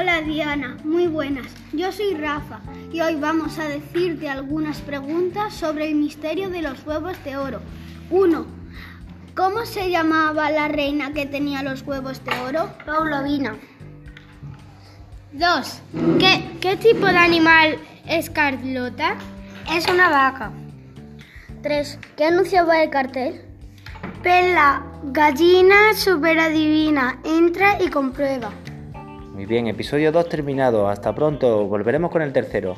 Hola Diana, muy buenas. Yo soy Rafa y hoy vamos a decirte algunas preguntas sobre el misterio de los huevos de oro. 1. ¿Cómo se llamaba la reina que tenía los huevos de oro? Paulovina. 2. ¿Qué, ¿Qué tipo de animal es Carlota? Es una vaca. 3. ¿Qué anunciaba el cartel? Pela, gallina super adivina, entra y comprueba. Muy bien, episodio 2 terminado. Hasta pronto. Volveremos con el tercero.